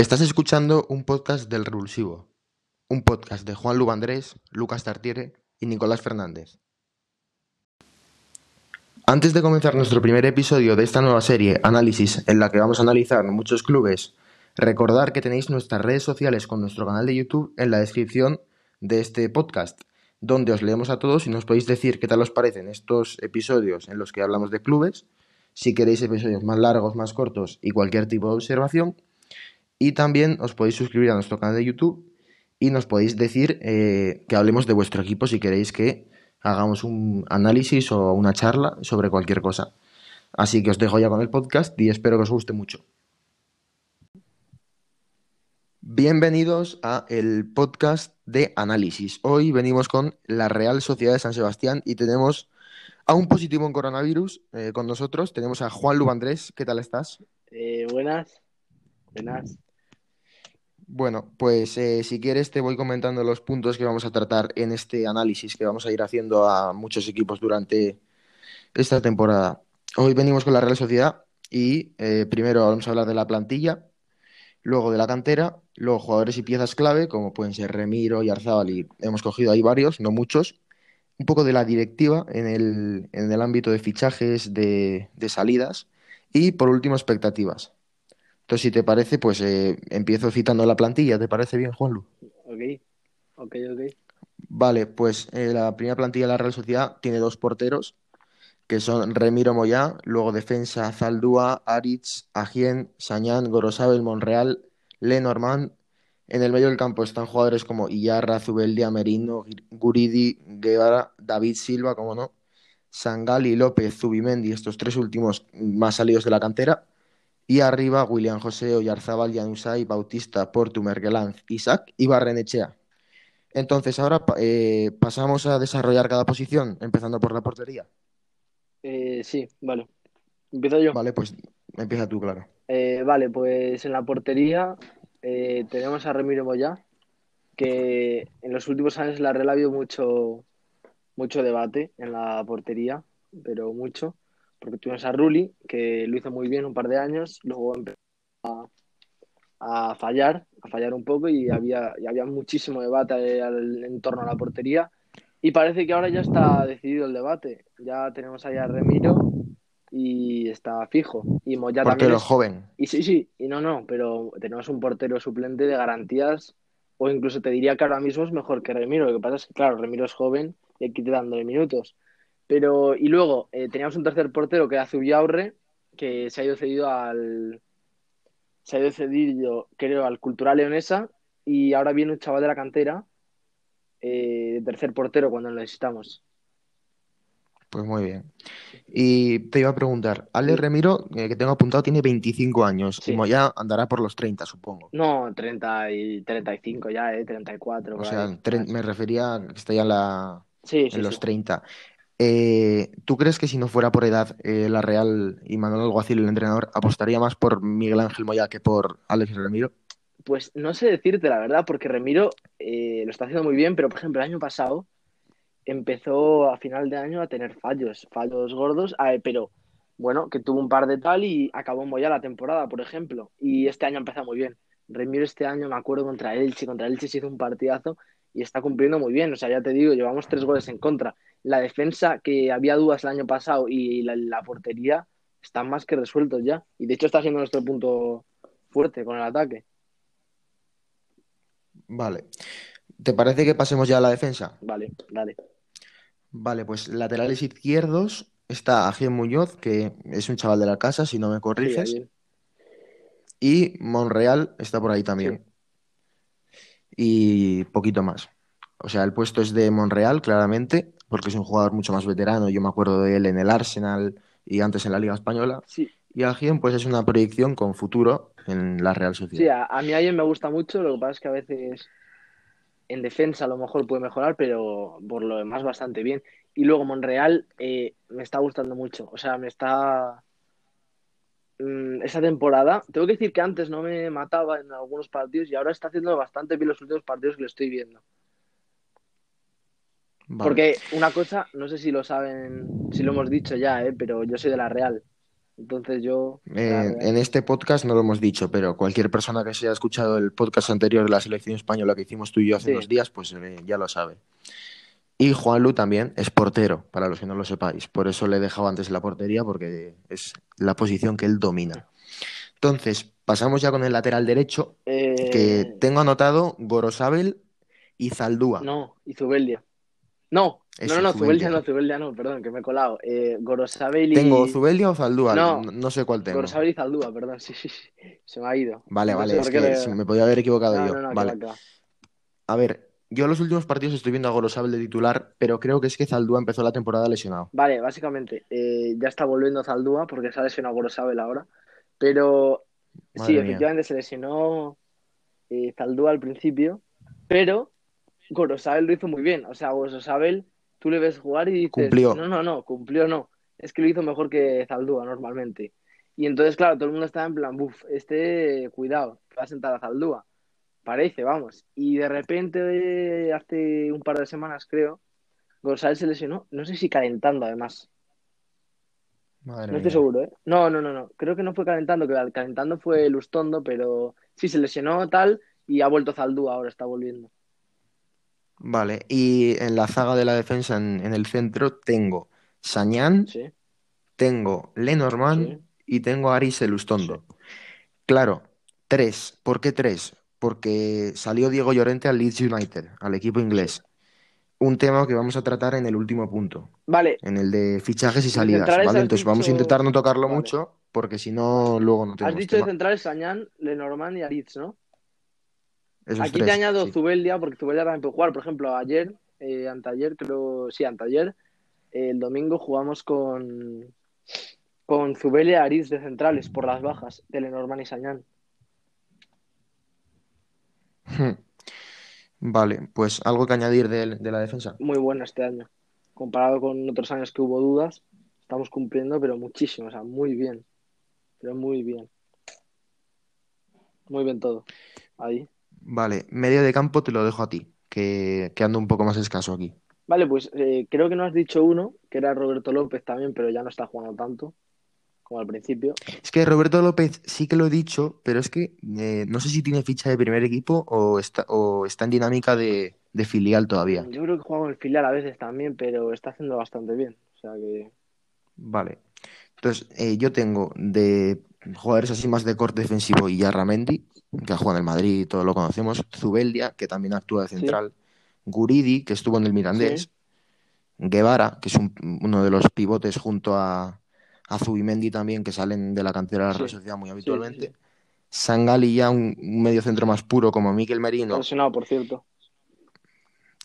Estás escuchando un podcast del Revulsivo, un podcast de Juan Lubandrés, Lucas Tartiere y Nicolás Fernández. Antes de comenzar nuestro primer episodio de esta nueva serie, Análisis, en la que vamos a analizar muchos clubes, recordar que tenéis nuestras redes sociales con nuestro canal de YouTube en la descripción de este podcast, donde os leemos a todos y nos podéis decir qué tal os parecen estos episodios en los que hablamos de clubes, si queréis episodios más largos, más cortos y cualquier tipo de observación. Y también os podéis suscribir a nuestro canal de YouTube y nos podéis decir eh, que hablemos de vuestro equipo si queréis que hagamos un análisis o una charla sobre cualquier cosa. Así que os dejo ya con el podcast y espero que os guste mucho. Bienvenidos a el podcast de análisis. Hoy venimos con la Real Sociedad de San Sebastián y tenemos a un positivo en coronavirus eh, con nosotros. Tenemos a Juan Lubandrés. ¿Qué tal estás? Eh, buenas. Buenas. Bueno, pues eh, si quieres te voy comentando los puntos que vamos a tratar en este análisis que vamos a ir haciendo a muchos equipos durante esta temporada. Hoy venimos con la Real Sociedad y eh, primero vamos a hablar de la plantilla, luego de la cantera, luego jugadores y piezas clave como pueden ser Remiro y Arzábal y hemos cogido ahí varios, no muchos, un poco de la directiva en el, en el ámbito de fichajes, de, de salidas y por último expectativas. Entonces, si te parece, pues eh, empiezo citando la plantilla. ¿Te parece bien, Juanlu? Ok, ok, ok. Vale, pues eh, la primera plantilla de la Real Sociedad tiene dos porteros, que son Remiro Moyá, luego defensa Zaldúa, Aritz, Agien, Sañán, Gorosabel, Monreal, Lenormand. En el medio del campo están jugadores como Iyarra, Zubeldia, Merino, Guridi, Guevara, David Silva, como no, Sangali, López, Zubimendi, estos tres últimos más salidos de la cantera. Y arriba, William José, Oyarzábal, Janusay, Bautista, Portu, Mergelanz, Isaac y Barrenechea. Entonces, ahora eh, pasamos a desarrollar cada posición, empezando por la portería. Eh, sí, vale. Empiezo yo. Vale, pues empieza tú, claro. Eh, vale, pues en la portería eh, tenemos a Remiro Moya, que en los últimos años la Real ha habido mucho, mucho debate en la portería, pero mucho porque tuvimos a Rulli, que lo hizo muy bien un par de años, luego empezó a, a fallar, a fallar un poco y había, y había muchísimo debate en torno a la portería. Y parece que ahora ya está decidido el debate. Ya tenemos ahí a Remiro y está fijo. Y Moya portero también. es- joven. Y sí, sí, y no, no, pero tenemos un portero suplente de garantías, o incluso te diría que ahora mismo es mejor que Remiro. Lo que pasa es que, claro, Remiro es joven y hay que ir dándole minutos. Pero, y luego eh, teníamos un tercer portero que era Zubiaurre, que se ha ido cedido al. Se ha ido cedido, creo, al Cultural Leonesa, y ahora viene un chaval de la cantera, eh, tercer portero cuando lo necesitamos. Pues muy bien. Y te iba a preguntar, Ale. Remiro, eh, que tengo apuntado, tiene 25 años Sí. y Moya andará por los 30, supongo. No, 30 y 35 ya, eh, 34. O sea, me refería a que está ya en, la, Sí, sí, en los sí. 30. Eh, ¿tú crees que si no fuera por edad, eh, la Real y Manuel Alguacil, el entrenador, apostaría más por Miguel Ángel Moya que por Alex Remiro? Pues no sé decirte la verdad, porque Remiro eh, lo está haciendo muy bien, pero por ejemplo, el año pasado empezó a final de año a tener fallos, fallos gordos, pero bueno, que tuvo un par de tal y acabó muy ya la temporada, por ejemplo. Y este año empezó muy bien. Remiro este año, me acuerdo, contra Elche, contra Elche se hizo un partidazo y está cumpliendo muy bien. O sea, ya te digo, llevamos tres goles en contra. La defensa, que había dudas el año pasado, y la, la portería están más que resueltos ya. Y de hecho está siendo nuestro punto fuerte con el ataque. Vale. ¿Te parece que pasemos ya a la defensa? Vale, dale. Vale, pues laterales izquierdos está Agien Muñoz, que es un chaval de la casa, si no me corriges, y Monreal está por ahí también. Y poquito más. O sea, el puesto es de Monreal, claramente, porque es un jugador mucho más veterano. Yo me acuerdo de él en el Arsenal y antes en la Liga Española. Sí, Y Agien, pues es una proyección con futuro en la Real sí, Sociedad. a, a mí alguien me gusta mucho, lo que pasa es que a veces en defensa a lo mejor puede mejorar, pero por lo demás bastante bien. Y luego Monreal eh, me está gustando mucho, o sea, me está... mm, esa temporada, tengo que decir que antes no me mataba en algunos partidos y ahora está haciendo bastante bien los últimos partidos que le estoy viendo. Vale. Porque una cosa, no sé si lo saben, si lo hemos dicho ya, eh, pero yo soy de la Real. Entonces yo... Eh, en este podcast no lo hemos dicho, pero cualquier persona que se haya escuchado el podcast anterior de la selección española que hicimos tú y yo hace Sí. unos días, pues eh, ya lo sabe. Y Juanlu también es portero, para los que no lo sepáis. Por eso le he dejado antes la portería, porque es la posición que él domina. Entonces, pasamos ya con el lateral derecho, Eh, que tengo anotado Gorosabel y Zaldúa. No, y Zubeldia. No, no, no, Zubeldia. Zubeldia no, Zubeldia no, perdón, que me he colado. Eh, Gorosabel y... ¿Tengo Zubeldia o Zaldúa? No. No, sé cuál tengo. Gorosabel y Zaldúa, perdón, sí, sí, sí. Se me ha ido. Vale, No vale, es que le- me podía haber equivocado No, yo. no, vale. A ver, yo los últimos partidos estoy viendo a Gorosabel de titular, pero creo que es que Zaldúa empezó la temporada lesionado. Vale, básicamente, eh, ya está volviendo Zaldúa porque se ha lesionado Gorosabel ahora. Pero Madre sí, mía. efectivamente se lesionó eh, Zaldúa al principio, pero Gorosabel lo hizo muy bien. O sea, Gorosabel, tú le ves jugar y dices, Cumplió. no, no, no, cumplió no. Es que lo hizo mejor que Zaldúa normalmente. Y entonces, claro, todo el mundo estaba en plan, buf, este, cuidado, va a sentar a Zaldúa. Parece, vamos. Y de repente, hace un par de semanas, creo, Gorosabel se lesionó, no sé si calentando además. Madre No estoy mía. seguro, ¿eh? No, no, no, no. Creo que no fue calentando, que calentando fue Lustondo, pero sí se lesionó tal y ha vuelto Zaldúa, ahora está volviendo. Vale, y en la zaga de la defensa en, en el centro tengo Sañán, Sí, tengo Lenormand sí. y tengo a Aris Elustondo. Claro, tres. ¿Por qué tres? Porque salió Diego Llorente al Leeds United, al equipo inglés. Un tema que vamos a tratar en el último punto, Vale, en el de fichajes y salidas, centrales ¿vale? has Entonces vamos a intentar no tocarlo Vale. mucho, porque si no, luego no has tenemos dicho de centrales Sañán, Lenormand y Aritz, ¿no? Esos Aquí te tres, añado sí. Zubeldia, porque Zubeldia también puede jugar. Por ejemplo, ayer, eh, anteayer, creo, sí, anteayer, eh, el domingo jugamos con, con Zubeldia y Aritz de centrales por las bajas de Lenormand y Sañán. Vale, pues algo que añadir de, de la defensa. Muy bueno este año. Comparado con otros años que hubo dudas, estamos cumpliendo, pero muchísimo, o sea, muy bien. Pero muy bien. Muy bien todo. Ahí. Vale, medio de campo te lo dejo a ti, que, que ando un poco más escaso aquí. Vale, pues eh, creo que no has dicho uno, que era Roberto López también, pero ya no está jugando tanto como al principio. Es que Roberto López sí que lo he dicho, pero es que eh, no sé si tiene ficha de primer equipo o está, o está en dinámica de, de filial todavía. Yo creo que juega con el filial a veces también, pero está haciendo bastante bien. O sea que. Vale. Entonces, eh, yo tengo de jugadores así más de corte defensivo y Yarramendi, que ha jugado en el Madrid, todo lo conocemos. Zubeldia, que también actúa de Sí. central. Guridi, que estuvo en el Mirandés. Sí. Guevara, que es un- uno de los pivotes junto a, a Zubimendi también, que salen de la cantera de la Sí. Real Sociedad muy Sí, sí, habitualmente. sí. Sangali ya un, un medio centro más puro como Miquel Merino. Lesionado, por cierto.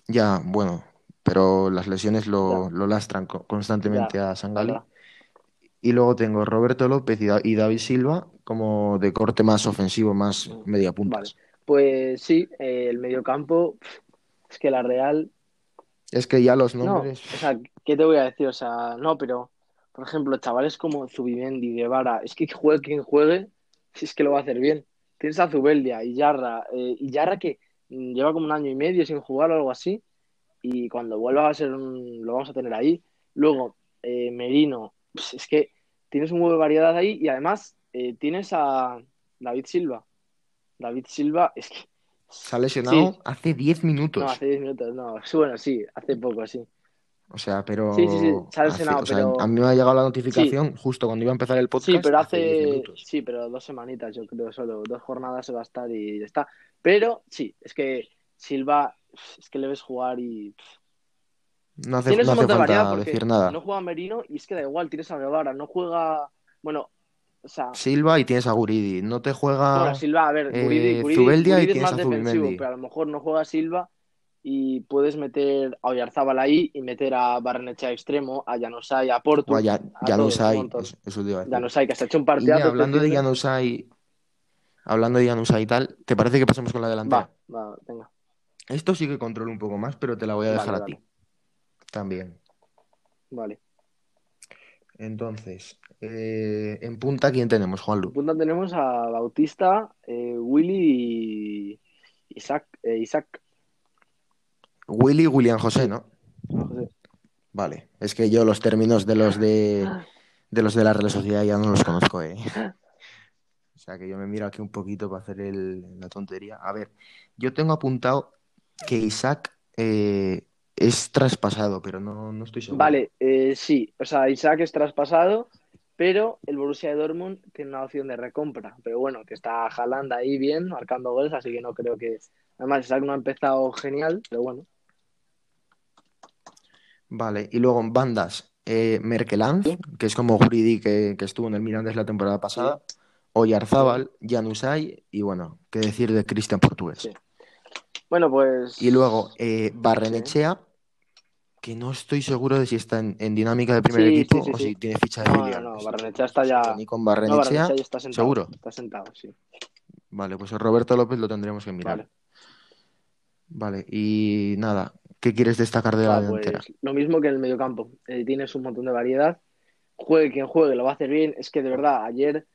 Ya, bueno, pero las lesiones lo, lo lastran co- constantemente Ya, a Sangali. Y luego tengo Roberto López y, Da- y David Silva como de corte más ofensivo, más media Vale. puntas. Pues sí, eh, el mediocampo. Es que la Real. Es que ya los No, nombres. o sea, ¿qué te voy a decir? O sea, no, pero, por ejemplo, chavales como Zubimendi, Guevara, es que juegue quien juegue, si es que lo va a hacer bien. Tienes a Zubeldia y Yarra, eh, y Yarra que mm, lleva como un año y medio sin jugar o algo así, y cuando vuelva va a ser un- lo vamos a tener ahí. Luego, eh, Merino, pues es que tienes un huevo de variedad ahí, y además eh, tienes a David Silva. David Silva, es que, Se ha lesionado sí, hace 10 minutos. no, hace 10 minutos, no, bueno, sí, hace poco, sí. O sea, pero. Sí, sí, sí, se ha hace- lesionado, o sea, pero- a mí me ha llegado la notificación justo cuando iba a empezar el podcast. Sí, pero 10 hace, sí, pero dos semanitas, yo creo, solo dos jornadas se va a estar y ya está. Pero sí, es que Silva, es que le ves jugar y No hace, tienes no un hace montón de variedad falta decir nada. no juega Merino y es que da igual, tienes a Guevara, no juega, bueno, o sea, Silva y tienes a Guridi. No te juega. bueno, Silva, a ver, eh, Guridi, Guridi- Zubeldia y Guridi es tienes más a defensivo, pero a lo mejor no juega Silva y puedes meter a Oyarzábal ahí y meter a Barrenechea extremo, a Januzaj, a Portu, O a Ya- decir. Januzaj, que se ha hecho un este hablando de Januzaj, hablando de Januzaj y tal, ¿te parece que pasemos con la delantera? Va, va, venga. Esto sí que controlo un poco más, pero te la voy a Vale, dejar a vale. ti. También. Vale. Entonces, eh, en punta, ¿quién tenemos, En Juanlu? punta tenemos a Bautista, eh, Willy y Isaac. eh, Isaac. Willy William José, ¿no? José. Vale. Es que yo los términos de los de, De los de la Real Sociedad ya no los conozco, ¿eh? O sea que yo me miro aquí un poquito para hacer el- la tontería. A ver, yo tengo apuntado que Isaac eh, es traspasado, pero no, no estoy seguro. Vale, eh, sí, o sea, Isaac es traspasado, pero el Borussia de Dortmund tiene una opción de recompra. Pero bueno, que está Haaland ahí bien, marcando goles, así que no creo que. Además, Isaac no ha empezado genial, pero bueno. Vale, y luego en bandas, eh, Merkelanz, que es como Juridi que, que estuvo en el Mirandés la temporada pasada, Oyarzábal, Januzaj y bueno, qué decir de Cristian Portugués. Sí. Bueno, pues. Y luego eh, Barrenechea, que no estoy seguro de si está en, en dinámica de primer Sí, equipo sí, o si tiene ficha de No, no, Barrenechea está ya. Ni con No, Barrenechea, está sentado. ¿seguro? Está sentado, sí. Vale, pues Roberto López lo tendremos que mirar. Vale. Vale, y nada, ¿qué quieres destacar de la Ah, delantera? pues lo mismo que en el mediocampo. Eh, tienes un montón de variedad. Juegue quien juegue, lo va a hacer bien. Es que de verdad, ayer,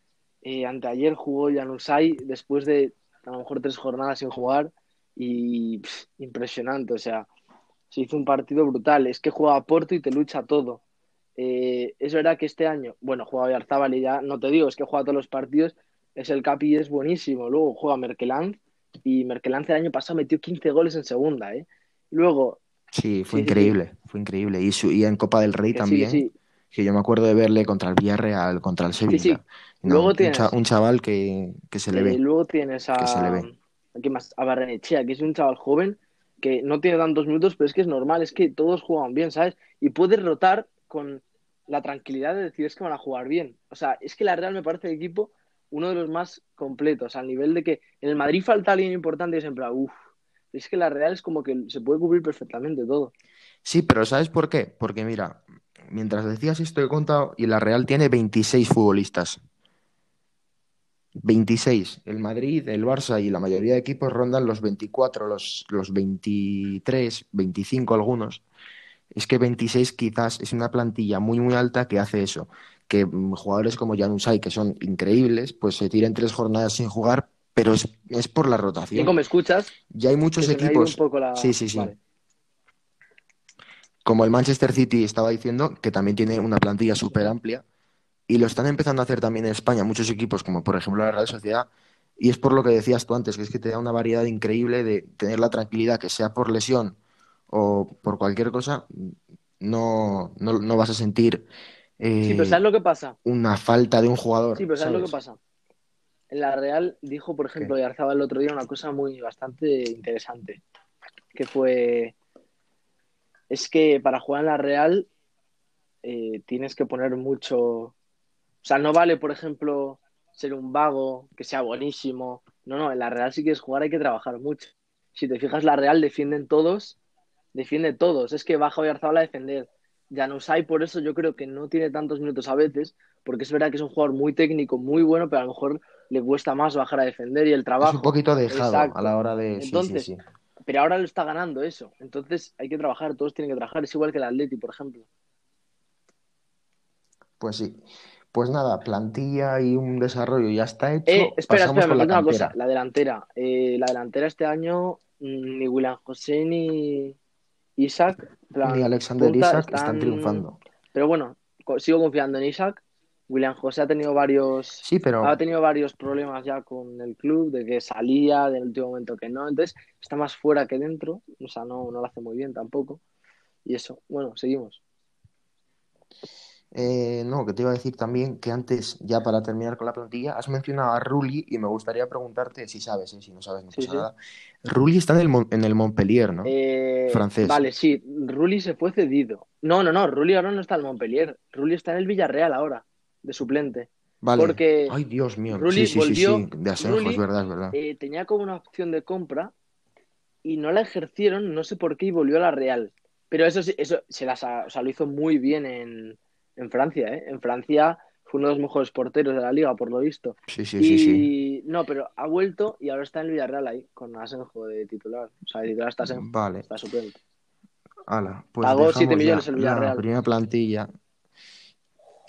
eh, anteayer jugó Januzaj después de a lo mejor tres jornadas sin jugar y pff, impresionante. O sea, se hizo un partido brutal. Es que juega a Porto y te lucha todo. Eh, es verdad que este año, bueno, juega Oyarzábal y ya no te digo, es que juega todos los partidos. Es el Capi y es buenísimo. Luego juega Merkeland y Merkeland el año pasado metió 15 goles en segunda, ¿eh? Luego, Sí, fue Sí, sí, increíble, fue increíble. Y, su- y en Copa del Rey que también, sí, que yo me acuerdo de verle contra el Villarreal, contra el Sevilla. No, Luego un, tienes- cha- un chaval que, que se le ve. luego tienes a, que se le ve. ¿a quién más? A Barrenechea, que es un chaval joven que no tiene tantos minutos, pero es que es normal, es que todos juegan bien, ¿sabes? Y puedes rotar con la tranquilidad de decir es que van a jugar bien. O sea, es que la Real me parece el equipo uno de los más completos, al nivel de que en el Madrid falta alguien importante y siempre, uff, es que la Real es como que se puede cubrir perfectamente todo. Sí, pero ¿sabes por qué? Porque mira, mientras decías esto he contado y la Real tiene 26 futbolistas. 26. El Madrid, el Barça y la mayoría de equipos rondan los 24, los, los 23, 25 algunos. Es que 26 quizás es una plantilla muy muy alta que hace eso, que jugadores como Januzaj, que son increíbles, pues se tiren tres jornadas sin jugar, pero es, es por la rotación. Nico, ¿me escuchas? Ya hay muchos Que equipos, la- sí, sí, sí. Vale. como el Manchester City estaba diciendo, que también tiene una plantilla súper amplia, y lo están empezando a hacer también en España muchos equipos, como por ejemplo la Real Sociedad, y es por lo que decías tú antes, que es que te da una variedad increíble de tener la tranquilidad, que sea por lesión o por cualquier cosa, no, no, no vas a sentir eh, Sí, pero ¿sabes lo que pasa? una falta de un jugador. Sí, pero ¿sabes lo que pasa? En la Real dijo, por ejemplo, ¿Qué? Yarzaba el otro día una cosa muy bastante interesante, que fue, es que para jugar en la Real eh, tienes que poner mucho, o sea, no vale, por ejemplo, ser un vago, que sea buenísimo, no, no, en la Real si quieres jugar hay que trabajar mucho. Si te fijas, la Real defienden todos, defiende todos, es que baja Oyarzabal a defender. Januzaj, por eso yo creo que no tiene tantos minutos a veces, porque es verdad que es un jugador muy técnico, muy bueno, pero a lo mejor le cuesta más bajar a defender y el Es trabajo. un poquito dejado Exacto. a la hora de... sí, sí, Entonces, sí. Pero ahora lo está ganando eso. Entonces hay que trabajar, todos tienen que trabajar. Es igual que el Atleti, por ejemplo. Pues sí. Pues nada, plantilla y un desarrollo ya está hecho. Eh, espera, Pasamos espera, me la una cosa. La delantera. Eh, la delantera este año, mm, ni William José ni Isaac. plan, Ni Alexander Isaac están triunfando. Pero bueno, sigo confiando en Isaac. William José ha tenido varios, Sí, pero ha tenido varios problemas ya con el club, de que salía, del último momento que no. Entonces está más fuera que dentro. O sea, no, no lo hace muy bien tampoco. Y eso, bueno, seguimos. eh, no, que te iba a decir también que antes, ya para terminar con la plantilla, has mencionado a Rulli y me gustaría preguntarte si sabes, eh, si no sabes no Sí, pasa sí. nada. Rulli está en el, Mon- en el Montpellier, ¿no? Eh, Francés. Vale, sí, Rulli se fue cedido. No, no, no, Rulli ahora no está en Montpellier. Rulli está en el Villarreal ahora, de suplente. Vale. porque Ay, Dios mío. Rulli Sí, volvió- sí. De Asenjo, Rulli, es verdad, es verdad. Eh, tenía como una opción de compra y no la ejercieron, no sé por qué, y volvió a la Real. Pero eso sí, eso se las ha- o sea, lo hizo muy bien en, en Francia, ¿eh? En Francia fue uno de los mejores porteros de la liga, por lo visto. Sí, sí, sí, sí. y no, pero ha vuelto y ahora está en el Villarreal ahí, con Asenjo de titular. O sea, de titular está Asenjo, Vale. está suplente. Ala, pues Pagó dejamos 7 ya millones el la Villarreal. primera plantilla.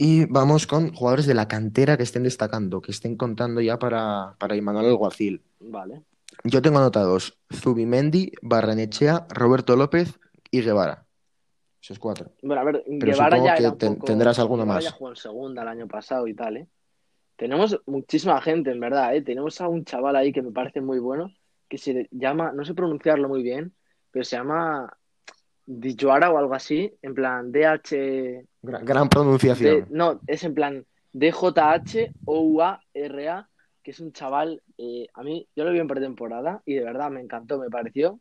Y vamos con jugadores de la cantera que estén destacando, que estén contando ya para, para Imanol Alguacil. Vale. Yo tengo anotados Zubimendi, Barrenechea, Roberto López y Guevara. Esos cuatro. Bueno, a ver, Pero Guevara supongo ya que ten- poco... tendrás alguno Guevara más. ya jugó en segunda el año pasado y tal, ¿eh? Tenemos muchísima gente, en verdad, ¿eh? Tenemos a un chaval ahí que me parece muy bueno, que se llama, no sé pronunciarlo muy bien, pero se llama Dijuara o algo así, en plan DH... Gran, gran de- pronunciación. no, es en plan D-J-H-O-U-A-R-A, que es un chaval, eh, a mí, yo lo vi en pretemporada y de verdad me encantó, me pareció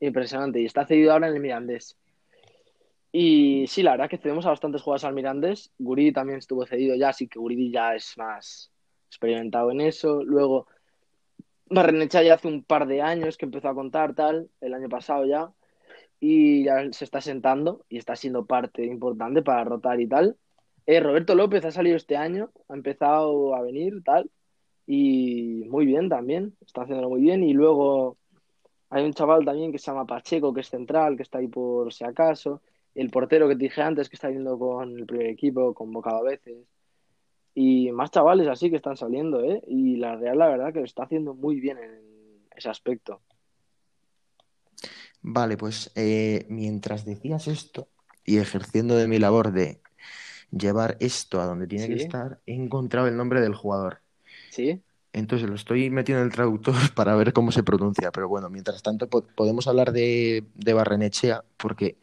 impresionante y está cedido ahora en el Mirandés. Y sí, la verdad que cedemos a bastantes jugadores al Mirandés. Guridi también estuvo cedido ya, así que Guridi ya es más experimentado en eso. Luego, Barrenechea ya hace un par de años que empezó a contar tal, el año pasado ya, y ya se está sentando y está siendo parte importante para rotar y tal. Eh, Roberto López ha salido este año, ha empezado a venir tal, y muy bien también, está haciéndolo muy bien. Y luego hay un chaval también que se llama Pacheco, que es central, que está ahí por si acaso. El portero que te dije antes, que está yendo con el primer equipo, convocado a veces. Y más chavales así que están saliendo, ¿eh? Y la Real, la verdad, que lo está haciendo muy bien en ese aspecto. Vale, pues eh, mientras decías esto y ejerciendo de mi labor de llevar esto a donde tiene que estar, he encontrado el nombre del jugador. ¿Sí? Entonces lo estoy metiendo en el traductor para ver cómo se pronuncia. Pero bueno, mientras tanto po- podemos hablar de, de Barrenechea, porque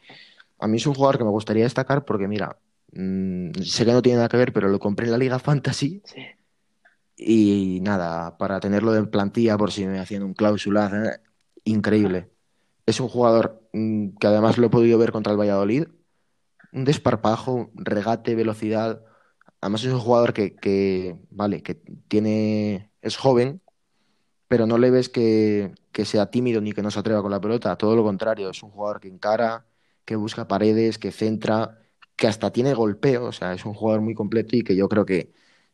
a mí es un jugador que me gustaría destacar porque, mira, mm, sé que no tiene nada que ver, pero lo compré en la Liga Fantasy Sí. y nada, para tenerlo de plantilla por si me hacían un cláusula, eh, increíble. Es un jugador mm, que además lo he podido ver contra el Valladolid, un desparpajo, regate, velocidad. Además es un jugador que, que, vale, que tiene, es joven, pero no le ves que, que sea tímido ni que no se atreva con la pelota, todo lo contrario, es un jugador que encara, que busca paredes, que centra, que hasta tiene golpeo, o sea, es un jugador muy completo y que yo creo que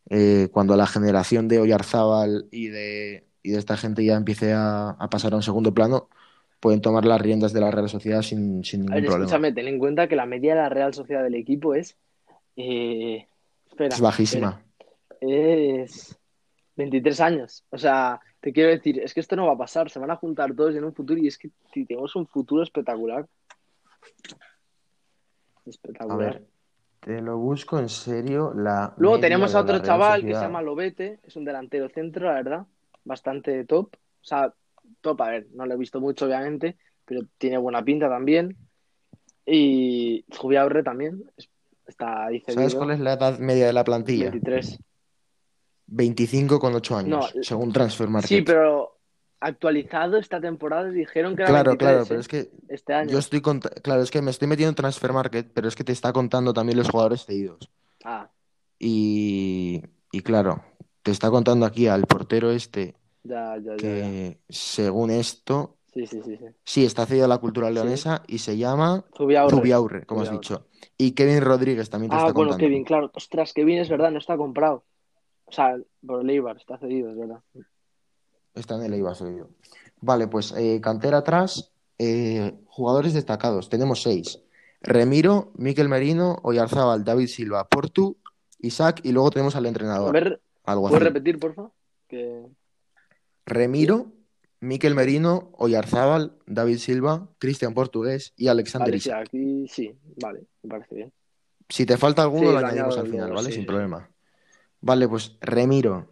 eh, cuando la generación de Oyarzábal y de, y de esta gente ya empiece a, a pasar a un segundo plano, pueden tomar las riendas de la Real Sociedad sin, sin A ningún ver, problema. escúchame, ten en cuenta que la media de la Real Sociedad del equipo es. eh, espera, Es bajísima. espera, es 23 años. O sea, te quiero decir, es que esto no va a pasar. Se van a juntar todos en un futuro y es que tenemos un futuro espectacular. A Espectacular. ver, te lo busco en serio. La Luego tenemos a otro chaval que se llama Lobete, es un delantero centro, la verdad, bastante top. O sea, top, a ver, no lo he visto mucho, obviamente, pero tiene buena pinta también. Y Zubiaurre también es- está ahí ¿Sabes cedido, cuál es la edad media de la plantilla? 23. 25 con 8 años, No, según Transfer Market. Sí, pero actualizado esta temporada dijeron que era Claro, 23, claro, ¿eh? pero es que este año. yo estoy claro, es que me estoy metiendo en Transfer Market, pero es que te está contando también los jugadores cedidos. Ah, Y, y claro, te está contando aquí al portero este ya, ya, ya, que según esto, Sí, sí, sí, sí. sí, está cedido a la cultura leonesa y se llama Zubiaurre. Zubiaurre, como has dicho. Y Kevin Rodríguez también te Ah, está bueno, contando. Kevin, claro. Ostras, Kevin es verdad, no está comprado. O sea, por el Eibar, está cedido, es verdad. Está en el Eibar cedido. Vale, pues eh, cantera atrás, eh, jugadores destacados. Tenemos seis. Remiro, Miquel Merino, Oyarzábal, David Silva, Portu, Isaac y luego tenemos al A entrenador, ver, algo ¿puedes repetir, porfa? Que... Remiro, Miquel Merino, Oyarzábal, David Silva, Cristian Portugués y Alexander Vale, sí, aquí sí, vale, me parece bien. Si te falta alguno, Sí, lo añadimos al final, ¿vale? sí, Sin problema. Vale, pues Remiro.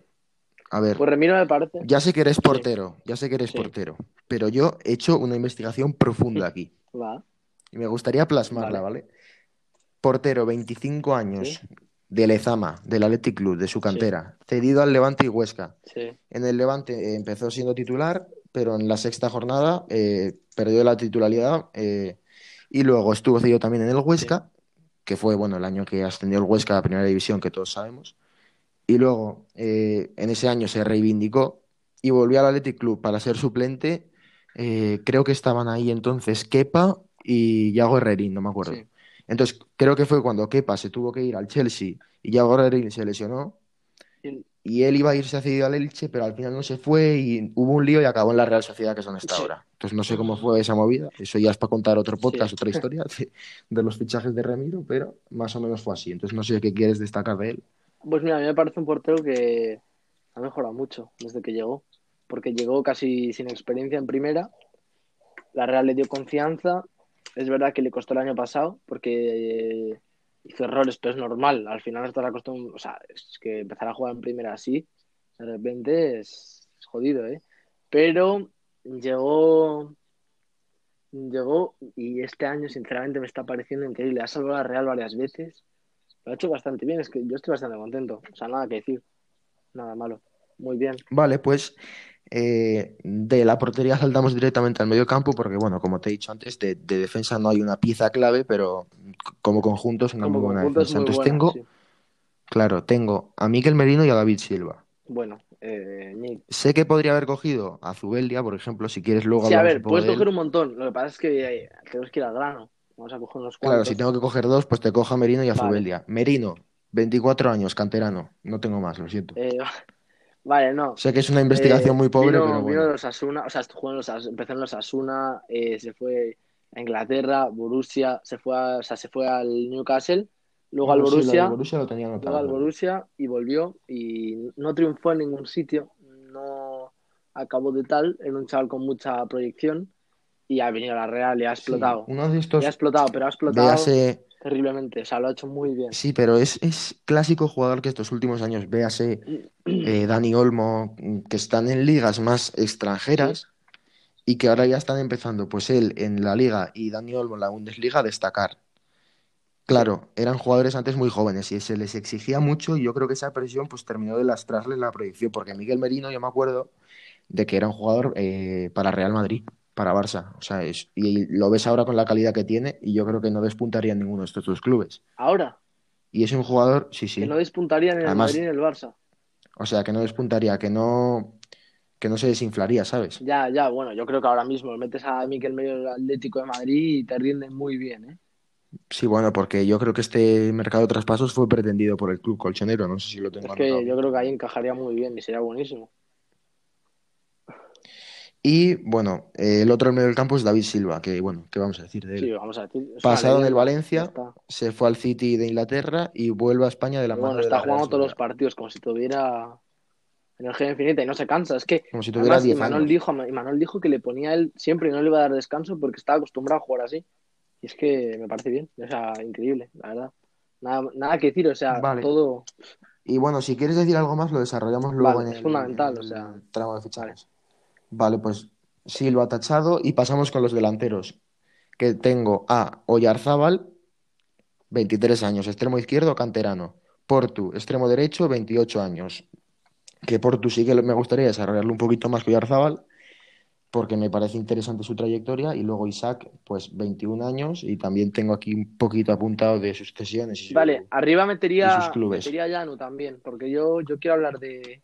A ver, Pues Remiro me parece. ya sé que eres portero, ya sé que eres portero, pero yo he hecho una investigación profunda aquí Va. y me gustaría plasmarla, ¿vale? Portero, 25 años. De Lezama, del Athletic Club, de su cantera, cedido al Levante y Huesca. Sí. En el Levante eh, empezó siendo titular, pero en la sexta jornada eh, perdió la titularidad eh, y luego estuvo cedido también en el Huesca, que fue bueno el año que ascendió el Huesca a la primera división, que todos sabemos. Y luego eh, en ese año se reivindicó y volvió al Athletic Club para ser suplente. Creo que estaban ahí entonces Kepa y Yago Herrerín, no me acuerdo. Entonces creo que fue cuando Kepa se tuvo que ir al Chelsea y Yago Herrerín se lesionó Y- él iba a irse cedido al Elche, pero al final no se fue y hubo un lío y acabó en la Real Sociedad, que es donde está Sí. ahora. Entonces no sé cómo fue esa movida. Eso ya es para contar otro podcast, Sí. otra historia de, de los fichajes de Remiro, pero más o menos fue así. Entonces no sé qué quieres destacar de él. Pues mira, a mí me parece un portero que ha mejorado mucho desde que llegó. Porque llegó casi sin experiencia en primera. La Real le dio confianza es verdad que le costó el año pasado porque eh, hizo errores, pero es normal. Al final estás acostumbrado, o sea, es que empezar a jugar en primera así, de repente es, jodido, ¿eh? Pero llegó, llegó y este año sinceramente me está pareciendo increíble. Ha salvado a Real varias veces. Lo ha hecho bastante bien, es que yo estoy bastante contento. O sea, nada que decir, nada malo. Muy bien. Vale, pues eh, de la portería saltamos directamente al medio campo porque, bueno, como te he dicho antes, de, de defensa no hay una pieza clave, pero como conjunto es una Como muy buena defensa. muy Entonces buena, tengo, sí. claro, tengo a Mikel Merino y a David Silva. Bueno, eh, Nick. Sé que podría haber cogido a Zubeldia, por ejemplo, si quieres luego Sí, a ver, puedes de coger un montón. Lo que pasa es que eh, tenemos que ir al grano. Vamos a coger unos Claro, si cuantos. tengo que coger dos, pues te cojo a Merino y a Vale. Zubeldia. Merino, 24 años, canterano. No tengo más, lo siento. Eh, vale, no. Sé que es una investigación Eh, muy pobre, vino, pero vino bueno. de los Asuna, o sea, los en los Asuna, eh, se fue a Inglaterra, Borussia, se fue a- o sea, se fue al Newcastle, luego al Bueno, sí, lo Borussia, Borussia lo tenía luego al. Borussia y volvió y no triunfó en ningún sitio, no acabó de tal, era un chaval con mucha proyección y ha venido a la Real y ha Sí, explotado. uno de Y ha estos, explotado, pero ha explotado terriblemente, o sea, lo ha hecho muy bien. sí, pero es, es clásico jugador que estos últimos años, véase eh, Dani Olmo, mm, que están en ligas más Sí, extranjeras y que ahora ya están empezando, pues él en la liga y Dani Olmo en la Bundesliga a destacar. Claro, eran jugadores antes muy jóvenes y se les exigía mucho y yo creo que esa presión pues terminó de lastrarles la proyección, porque Miguel Merino yo me acuerdo de que era un jugador eh, para Real Madrid, para Barça, o sea, es, y lo ves ahora con la calidad que tiene y yo creo que no despuntaría en ninguno de estos dos clubes. ahora, Y es un jugador, sí, que no sí, despuntarían en el además, Madrid y en el Barça. o sea, que no despuntaría, que no, que no se desinflaría, ¿sabes? Ya, ya, bueno, yo creo que ahora mismo metes a Mikel Merino del Atlético de Madrid y te rinde muy bien, ¿eh? Sí, bueno, porque yo creo que este mercado de traspasos fue pretendido por el club colchonero, no sé si lo tengo Es que anotado yo creo que ahí encajaría muy bien y sería buenísimo. Y bueno, eh, el otro en medio del campo es David Silva, que bueno, ¿qué vamos a decir de Sí, él? vamos a decir, una Pasado en el leyenda, ya Valencia, se fue al City de Inglaterra y vuelve a España de la mano bueno, de está la jugando todos los partidos como si tuviera energía infinita y no se cansa. Es que, como si tuviera además, 10 Imanol años. dijo, Imanol dijo que le ponía él siempre y no le iba a dar descanso porque estaba acostumbrado a jugar así. Y es que me parece bien, o sea, increíble, la verdad. Nada, nada que decir, o sea, Vale. todo. Y bueno, si quieres decir algo más, lo desarrollamos luego Vale, en es el, fundamental, en o sea, tramo de fichajes. Vale, pues Silva tachado y pasamos con los delanteros, que tengo a Oyarzábal, 23 años, extremo izquierdo, canterano. Portu, extremo derecho, 28 años. Que Portu sí que me gustaría desarrollarlo un poquito más que Oyarzábal, porque me parece interesante su trayectoria. Y luego Isaac, pues 21 años, y también tengo aquí un poquito apuntado de sus cesiones y, Vale, su- arriba y sus metería, clubes. metería a también, porque yo, yo quiero hablar de,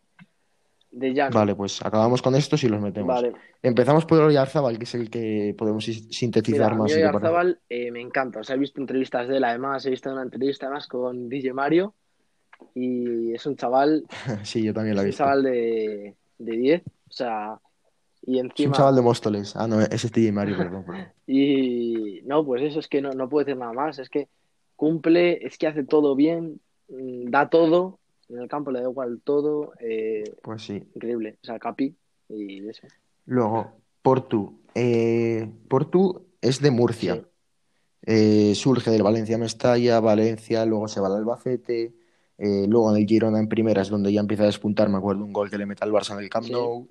de. Vale, pues acabamos con estos y los metemos. Vale, Empezamos por Oyarzábal, que es el que podemos mira, sintetizar a más. Oyarzabal eh, me encanta, o sea, he visto entrevistas de él, además, he visto una entrevista además con DJ Mario y es un chaval, Sí, yo también la he un visto. chaval de, de 10, o sea, y Es un encima, chaval de Móstoles. Ah, no, ese es DJ Mario, perdón, perdón. y no, pues eso es que no, no puedo decir nada más, es que cumple, es que hace todo bien, mm, da todo, en el campo le da igual todo, eh, Pues sí. increíble, o sea, Capi y eso. Luego, Portu. Eh, Portu es de Murcia. Sí, Eh, surge del Valencia Mestalla, Valencia, luego se va al Albacete, eh, luego en el Girona en primera es donde ya empieza a despuntar, me acuerdo un gol que le mete al Barça en el Camp sí. Nou,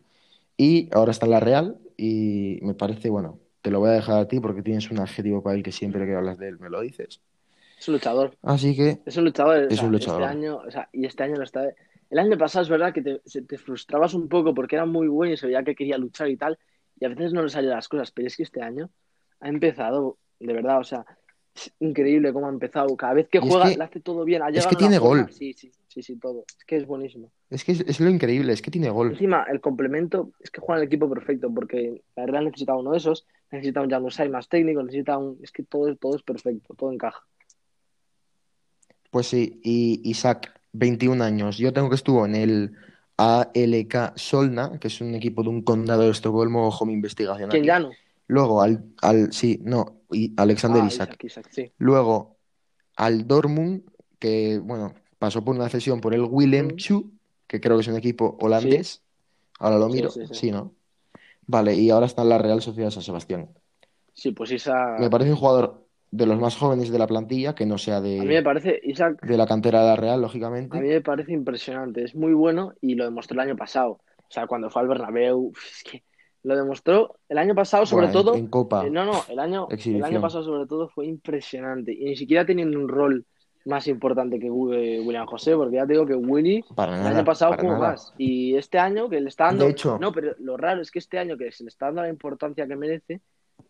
y ahora está en la Real y me parece, bueno, te lo voy a dejar a ti porque tienes un adjetivo para él que siempre que hablas de él me lo dices. Es un luchador. Así que Es un luchador, o es sea, un este luchador. año, o sea, y este año lo está. El año pasado es verdad que te, frustrabas un poco porque era muy bueno y se veía que quería luchar y tal, y a veces no le salían las cosas, pero es que este año ha empezado, de verdad, o sea, es increíble cómo ha empezado. Cada vez que Y es juega, que, le hace todo bien. Ha es llegado que tiene forma, gol. sí, sí, sí, sí, todo. Es que es buenísimo. Es que es, es lo increíble, es que tiene gol. Encima, el complemento es que juega en el equipo perfecto, porque la Real necesita uno de esos, necesita un Januzaj más técnico, necesita un. Es que todo, todo es perfecto, todo encaja. Pues sí, y Isaac, 21 años. Yo tengo que estuvo en el ALK Solna, que es un equipo de un condado de Estocolmo, ojo mi investigación ¿Quién aquí. Luego al, al sí, no, y Alexander Ah, Isaac. Isaac, Isaac, sí. Luego al Dortmund, que bueno, pasó por una cesión por el Willem Chu, que creo que es un equipo holandés. Ahora lo sí, miro, sí, sí. sí, ¿no? Vale, y ahora está en la Real Sociedad de San Sebastián. Sí, pues Isaac. Me parece un jugador de los más jóvenes de la plantilla, que no sea A mí me de, parece, Isaac, de la cantera de la Real, a mí lógicamente. me parece impresionante. Es muy bueno y lo demostró el año pasado. O sea, cuando fue al Bernabéu, es que lo demostró el año pasado, sobre todo. en Copa, eh, no, no, el año, el año pasado, sobre todo, fue impresionante. Y ni siquiera teniendo un rol más importante que Wi- William José, porque ya te digo que Willy Para el año pasado jugó más. Y este año que le está De dando. hecho, No, pero lo raro es que este año que se le está dando la importancia que merece,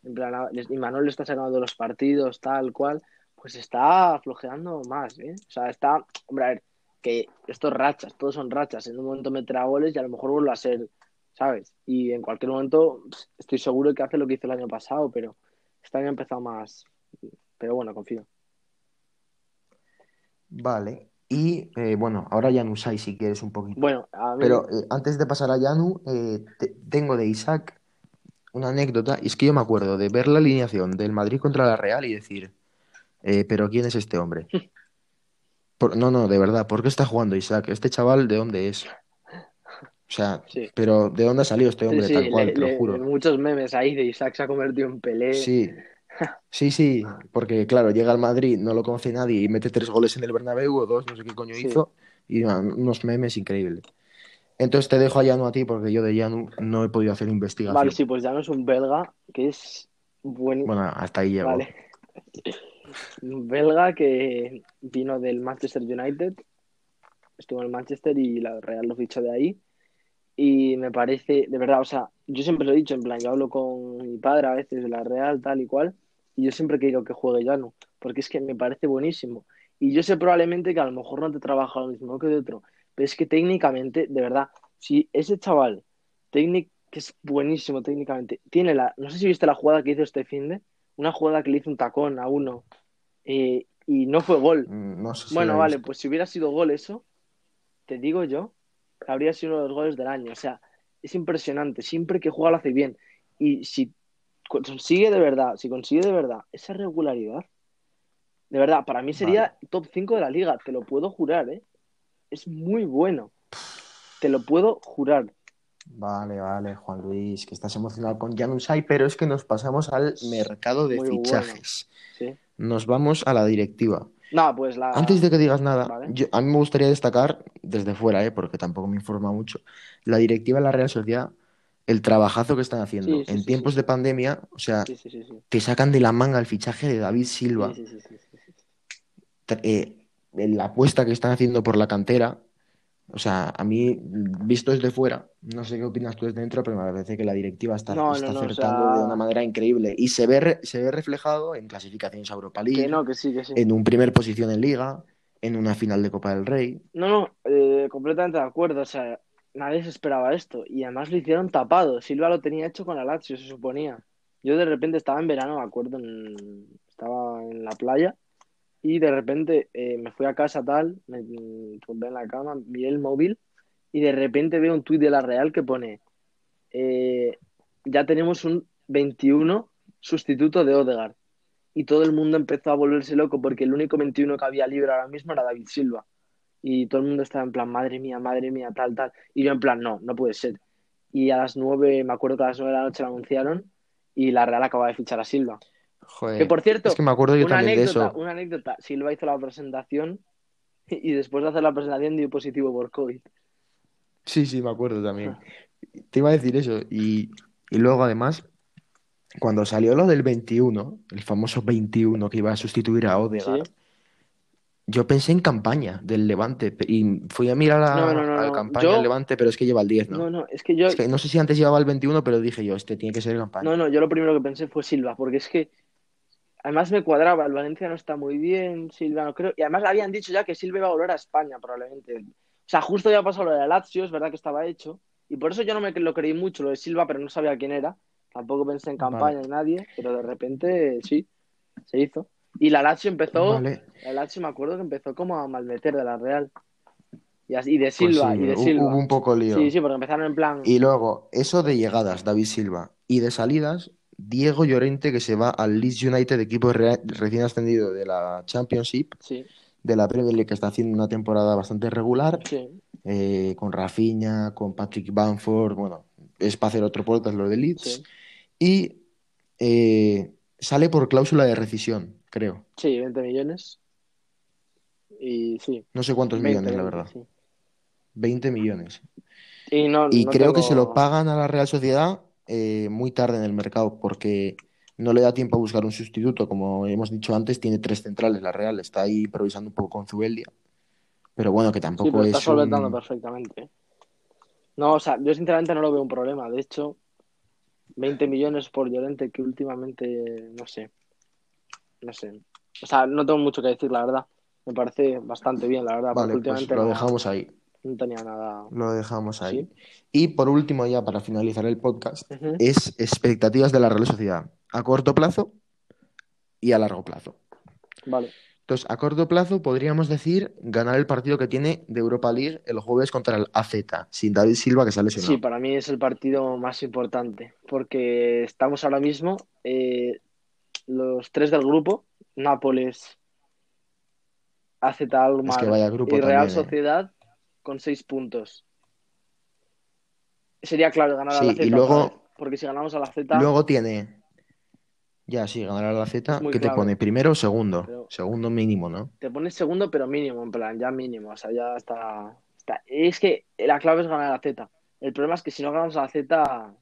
en plan, y Manuel le está sacando de los partidos, tal cual, pues está flojeando más, ¿eh? O sea, está. Hombre, a ver, que estos rachas, todos son rachas. En un momento meterá goles y a lo mejor vuelve a ser, ¿sabes? Y en cualquier momento estoy seguro que hace lo que hizo el año pasado, pero este año ha empezado más. Pero bueno, confío. vale. Y eh, bueno, ahora ya Usai si quieres un poquito. Bueno, a mí. Pero eh, antes de pasar a Yanu, eh, te- tengo de Isaac una anécdota. Y es que yo me acuerdo de ver la alineación del Madrid contra la Real y decir, eh, pero ¿quién es este hombre? Por- no, no, de verdad, ¿por qué está jugando Isaac? ¿Este chaval de dónde es? O sea, Sí. pero ¿de dónde ha salido este hombre? sí, Tal cual, le- te lo le- juro. muchos memes ahí de Isaac se ha convertido en Pelé. Sí, sí, sí, porque claro, llega al Madrid, no lo conoce nadie y mete tres goles en el Bernabéu o dos, no sé qué coño Sí. hizo, y man, unos memes increíbles. Entonces te dejo a Yanu a ti porque yo de Yanu no he podido hacer Vale, investigación. sí, pues ya no es un belga que es buen. Bueno, hasta ahí llego. Vale. Un belga que vino del Manchester United, estuvo en el Manchester y la Real lo fichó de ahí. Y me parece, de verdad, o sea, yo siempre lo he dicho, en plan, yo hablo con mi padre a veces de la Real, tal y cual, y yo siempre quiero que juegue Llano, porque es que me parece buenísimo. Y yo sé probablemente que a lo mejor no te trabaja lo mismo que de otro, pero es que técnicamente, de verdad, si ese chaval, técnic, que es buenísimo técnicamente, tiene la, no sé si viste la jugada que hizo este finde, una jugada que le hizo un tacón a uno eh, y no fue gol. Mm, No sé si Bueno, vale, pues si hubiera sido gol eso, te digo yo, que habría sido uno de los goles del año. O sea, es impresionante. Siempre que juega lo hace bien. Y si consigue de verdad, si consigue de verdad esa regularidad, de verdad, para mí sería top 5 de la liga. Te lo puedo jurar, ¿eh? Es muy bueno. Te lo puedo jurar. Vale, vale, Juan Luis, que estás emocionado con Yanu Usai, pero es que nos pasamos al mercado de Muy bueno. fichajes. Sí. Nos vamos a la directiva. No, pues la. Antes de que digas nada, Vale. yo- a mí me gustaría destacar desde fuera, ¿eh? porque tampoco me informa mucho, la directiva de la Real Sociedad, el trabajajo que están haciendo. Sí, sí, en tiempos de pandemia, o sea, te sacan de la manga el fichaje de David Silva, Sí, sí, sí, sí, sí, sí. tra- eh, la apuesta que están haciendo por la cantera. O sea, a mí, visto desde fuera, no sé qué opinas tú desde dentro, pero me parece que la directiva está, No, está no, no, o acertando de una manera increíble. Y se ve, re- se ve reflejado en clasificaciones a Europa League, Que no, que sí, que sí. en un primer posición en Liga, en una final de Copa del Rey. No, no, eh, completamente de acuerdo. O sea, nadie se esperaba esto. Y además lo hicieron tapado. Silva lo tenía hecho con la Lazio, se suponía. Yo de repente estaba en verano, me acuerdo, en- estaba en la playa. Y de repente eh, me fui a casa tal, me tumbé en la cama, miré el móvil. Y de repente veo un tuit de la Real que pone: eh, Ya tenemos un 21 sustituto de Odegaard. Y todo el mundo empezó a volverse loco porque el único 21 que había libre ahora mismo era David Silva. Y todo el mundo estaba en plan, madre mía, madre mía, tal, tal. Y yo en plan, no, no puede ser. Y a las nueve, me acuerdo que a las nueve de la noche lo anunciaron y la Real acaba de fichar a Silva. Joder, Que por cierto, es que me acuerdo yo una también de anécdota, eso. una anécdota. Silva hizo la presentación y después de hacer la presentación dio positivo por COVID. Sí, sí, me acuerdo también. Te iba a decir eso. Y, y luego, además, cuando salió lo del 21, el famoso 21 que iba a sustituir a Odegaard, Sí. yo pensé en campaña del Levante. Y fui a mirar a, No, no, no, a la campaña Yo- del Levante, pero es que lleva el 10, ¿no? No, no, es que yo, Es que no sé si antes llevaba el 21, pero dije yo, este tiene que ser campaña. no, no, yo lo primero que pensé fue Silva, porque es que además me cuadraba, el Valencia no está muy bien, Silva no creo, y además habían dicho ya que Silva iba a volver a España probablemente. O sea, justo ya pasó lo de la Lazio, es verdad que estaba hecho, y por eso yo no me lo creí mucho lo de Silva, pero no sabía quién era, tampoco pensé en campaña ni nadie, pero de repente sí, se hizo. Y la Lazio empezó, Vale. la Lazio me acuerdo que empezó como a malmeter de la Real. Y, así, y de Pues Silva, sí, y de hu- Silva. hubo un poco lío. Sí, sí, porque empezaron en plan... Y luego, eso de llegadas, David Silva. Y de salidas, Diego Llorente, que se va al Leeds United, equipo re- recién ascendido de la Championship, Sí, de la Premier League, que está haciendo una temporada bastante regular, sí, eh, con Rafinha, con Patrick Bamford, bueno, es para hacer otro podcast lo de Leeds. sí. Y eh, sale por cláusula de rescisión, creo. Sí, 20 millones. Y sí, No sé cuántos 20, millones, la 20, verdad. sí. 20 millones. Y no, Y no creo que se lo pagan a la Real Sociedad eh, muy tarde en el mercado porque no le da tiempo a buscar un sustituto. Como hemos dicho antes, tiene tres centrales la Real. Está ahí improvisando un poco con Zubeldia. Pero bueno, que Sí, tampoco pero está es solventando un... perfectamente. No, o sea, yo sinceramente no lo veo un problema. De hecho, 20 millones por Llorente, que últimamente, no sé, no sé. O sea, no tengo mucho que decir, la verdad. Me parece bastante bien, la verdad, porque Vale, pues últimamente lo no, dejamos ahí. No tenía nada. Lo dejamos ahí. Sí. Y por último, ya para finalizar el podcast, es expectativas de la Real Sociedad a corto plazo y a largo plazo. Vale. Entonces, a corto plazo podríamos decir ganar el partido que tiene de Europa League el jueves contra el AZ, sin David Silva que sale Sí, para mí es el partido más importante, porque estamos ahora mismo eh, los tres del grupo, Nápoles, AZ Es que grupo y Real también, ¿eh? Sociedad con seis puntos. Sería clave ganar a la Z y luego, porque si ganamos a la Z luego tiene, ya sí, ganar a la Z, ¿qué te pone? ¿Primero o segundo? pero Segundo mínimo, ¿no? te pones segundo, pero mínimo, en plan, ya mínimo, o sea, ya está, está- Es que la clave es ganar a la Z. El problema es que si no ganamos a la Z,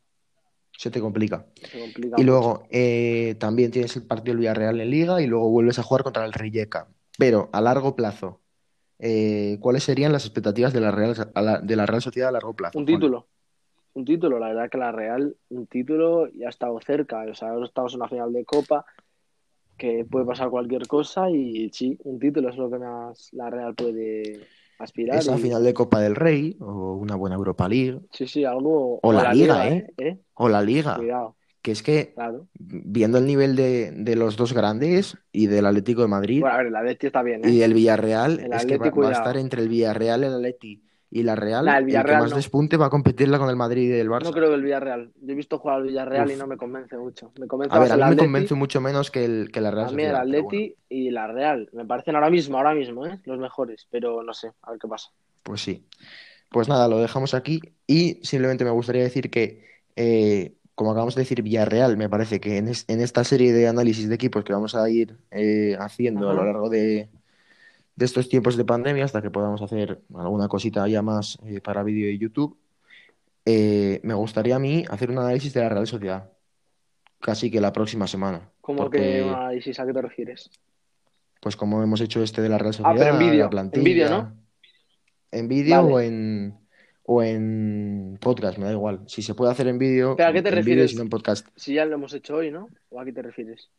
Se te complica. se complica Y luego eh, también tienes el partido del Villarreal en Liga y luego vuelves a jugar contra el Rijeka. Pero a largo plazo, eh, ¿cuáles serían las expectativas de la Real, a la- de la Real Sociedad a largo plazo, Un Juan? título. Un título, la verdad que la Real, un título ya ha estado cerca. O sea, ahora estamos en una final de Copa, que puede pasar cualquier cosa y sí, un título es lo que más la Real puede aspirar. Esa Y final de Copa del Rey o una buena Europa League sí, sí, algo. o O la la Liga, Liga. ¿eh? ¿Eh? O la Liga. Cuidado, Que es que claro. viendo el nivel de, de los dos grandes y del Atlético de Madrid Bueno, a ver, el Atleti está bien, y ¿eh? del Villarreal, El es que va, a estar entre el Villarreal, el Atleti y la Real. Nah, el El que Villarreal más no. despunte va a competirla con el Madrid y el No Barça. creo que el Villarreal. Yo he visto jugar al Villarreal y no me convence mucho. Me convence A ver, a mí me convence mucho menos que, el, que la Real A mí el bueno, Atleti y la Real. Me parecen ahora mismo, ahora mismo, ¿eh? Los mejores. Pero no sé, a ver qué pasa. pues sí. Pues nada, lo dejamos aquí y simplemente me gustaría decir que, eh, como acabamos de decir, Villarreal, me parece que en, es- en esta serie de análisis de equipos que vamos a ir eh, haciendo a lo largo de, de estos tiempos de pandemia, hasta que podamos hacer alguna cosita ya más eh, para vídeo de YouTube, eh, me gustaría a mí hacer un análisis de la Real Sociedad, casi que la próxima semana, que un porque, análisis, ¿a qué te refieres? pues como hemos hecho este de la Real Ah, pero en Sociedad, vídeo. En vídeo, ¿no? en vídeo o en, o en podcast, me da igual. Si se puede hacer en vídeo, ¿Pero a qué te en refieres? en podcast. Si ya lo hemos hecho hoy, ¿no? ¿O a qué te refieres?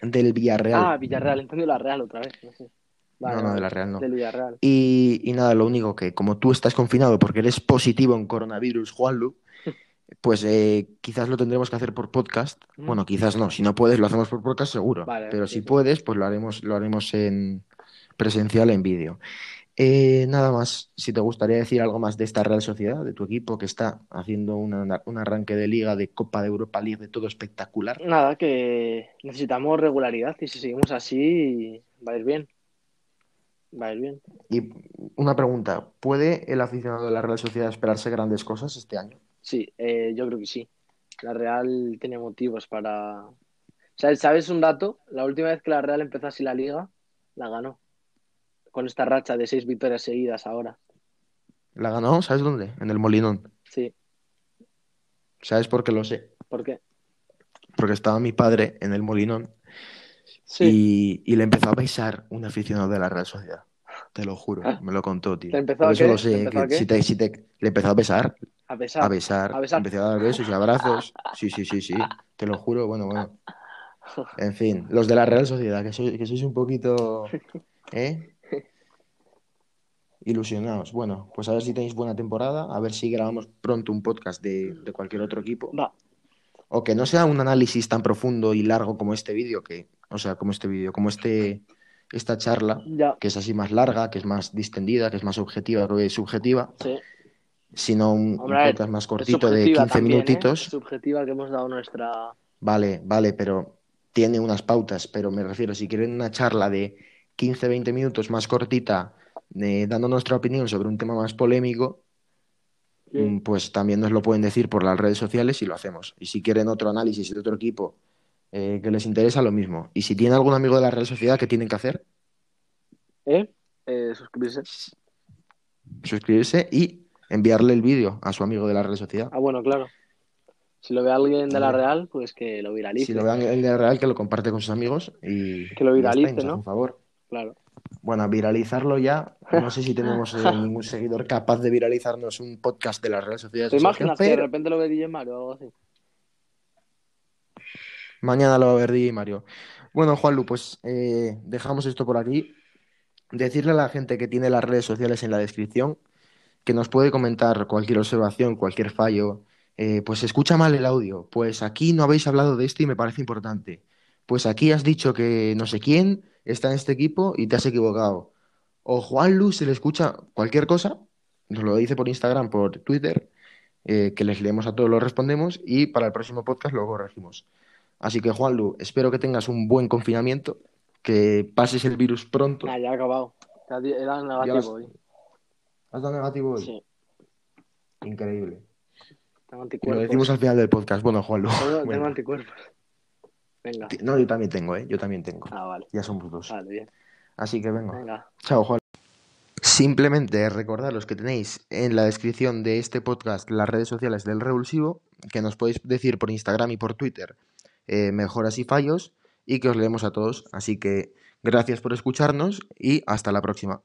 Del Villarreal. Ah, Villarreal. Entendido la Real otra vez. No sé. No, Vale, no, de la Real no. Del Villarreal. Y, y nada, lo único que como tú estás confinado porque eres positivo en coronavirus, Juanlu, pues eh, quizás lo tendremos que hacer por podcast. Mm. Bueno, quizás no. Si no puedes, lo hacemos por podcast seguro. Vale, Pero sí, si sí. puedes, pues lo haremos, lo haremos en presencial en vídeo. Eh, nada más, si te gustaría decir algo más de esta Real Sociedad, de tu equipo que está haciendo una- un arranque de liga, de Copa de Europa League, de todo espectacular. Nada, que necesitamos regularidad y si seguimos así va a ir bien. Va a ir bien. Y una pregunta, ¿puede el aficionado de la Real Sociedad esperarse grandes cosas este año? Sí, eh, yo creo que sí. La Real tiene motivos para... O sea, ¿sabes un dato? La última vez que la Real empezó así la liga, la ganó. Con esta racha de seis victorias seguidas ahora. ¿La ganó? ¿Sabes dónde? En el Molinón. Sí, ¿Sabes por qué lo sé? ¿por qué? Porque estaba mi padre en el Molinón Sí. y, y le empezó a besar un aficionado de la Real Sociedad. Te lo juro, me lo contó, tío. ¿Le empezó a eso qué? lo ¿Le sé, empezó que a qué? si te, si te- le empezó a besar, A a besar. besar, A besar. empezó a dar besos y abrazos. Sí, sí, sí, sí, te lo juro, bueno, bueno. En fin, los de la Real Sociedad, que sois, que sois un poquito, ¿eh? Ilusionados. Bueno, pues a ver si tenéis buena temporada, a ver si grabamos pronto un podcast de, de cualquier otro equipo. Va. O que no sea un análisis tan profundo y largo como este vídeo, que, o sea, como este vídeo, como este, esta charla, Ya. que es así más larga, que es más distendida, que es más objetiva que subjetiva, Sí. sino un, Hombre, podcast más cortito de subjetiva 15 también, ¿eh? minutitos. Subjetiva que hemos dado nuestra... Vale, vale, pero tiene unas pautas, pero me refiero, si quieren una charla de 15-20 minutos más cortita, eh, dando nuestra opinión sobre un tema más polémico, Sí. mm, pues también nos lo pueden decir por las redes sociales y lo hacemos. Y si quieren otro análisis de otro equipo eh, que les interesa lo mismo. Y si tiene algún amigo de la Real Sociedad, ¿qué tienen que hacer? ¿Eh? Eh, suscribirse. Suscribirse y enviarle el vídeo a su amigo de la Real Sociedad. Ah, bueno, claro. Si lo ve alguien de la. Real, pues que lo viralice. Si lo vean el de la Real, que lo comparte con sus amigos y Que lo está, viralice, ¿no? un favor. Claro. Bueno, viralizarlo ya, no sé si tenemos eh, ningún seguidor capaz de viralizarnos un podcast de la Real Sociedad ¿Te imaginas que de repente lo ve DJ Mario o algo así? mañana lo va a ver DJ Mario. Bueno, Juanlu, pues eh, dejamos esto por aquí. Decirle a la gente que tiene las redes sociales en la descripción que nos puede comentar cualquier observación, cualquier fallo. Eh, pues escucha mal el audio. Pues aquí no habéis hablado de esto y me parece importante. Pues aquí has dicho que no sé quién está en este equipo y te has equivocado. O Juanlu se le escucha cualquier cosa, nos lo dice por Instagram, por Twitter, eh, que les leemos a todos, lo respondemos y para el próximo podcast lo corregimos. Así que Juanlu, espero que tengas un buen confinamiento, que pases el virus pronto. Ah, ya ha acabado. Era Ya negativo las- hoy. ¿Has dado negativo hoy? Sí, Increíble. tengo Lo anticuerpos. decimos al final del podcast. Bueno, Juanlu. Tengo, tengo venga. anticuerpos. Venga. No, yo también tengo, ¿eh? Yo también tengo. Ah, vale. Ya somos dos. Vale, bien. Así que venga. Venga. Chao, Juan. Simplemente recordaros que tenéis en la descripción de este podcast las redes sociales del Revulsivo, que nos podéis decir por Instagram y por Twitter eh, mejoras y fallos, y que os leemos a todos. Así que gracias por escucharnos y hasta la próxima.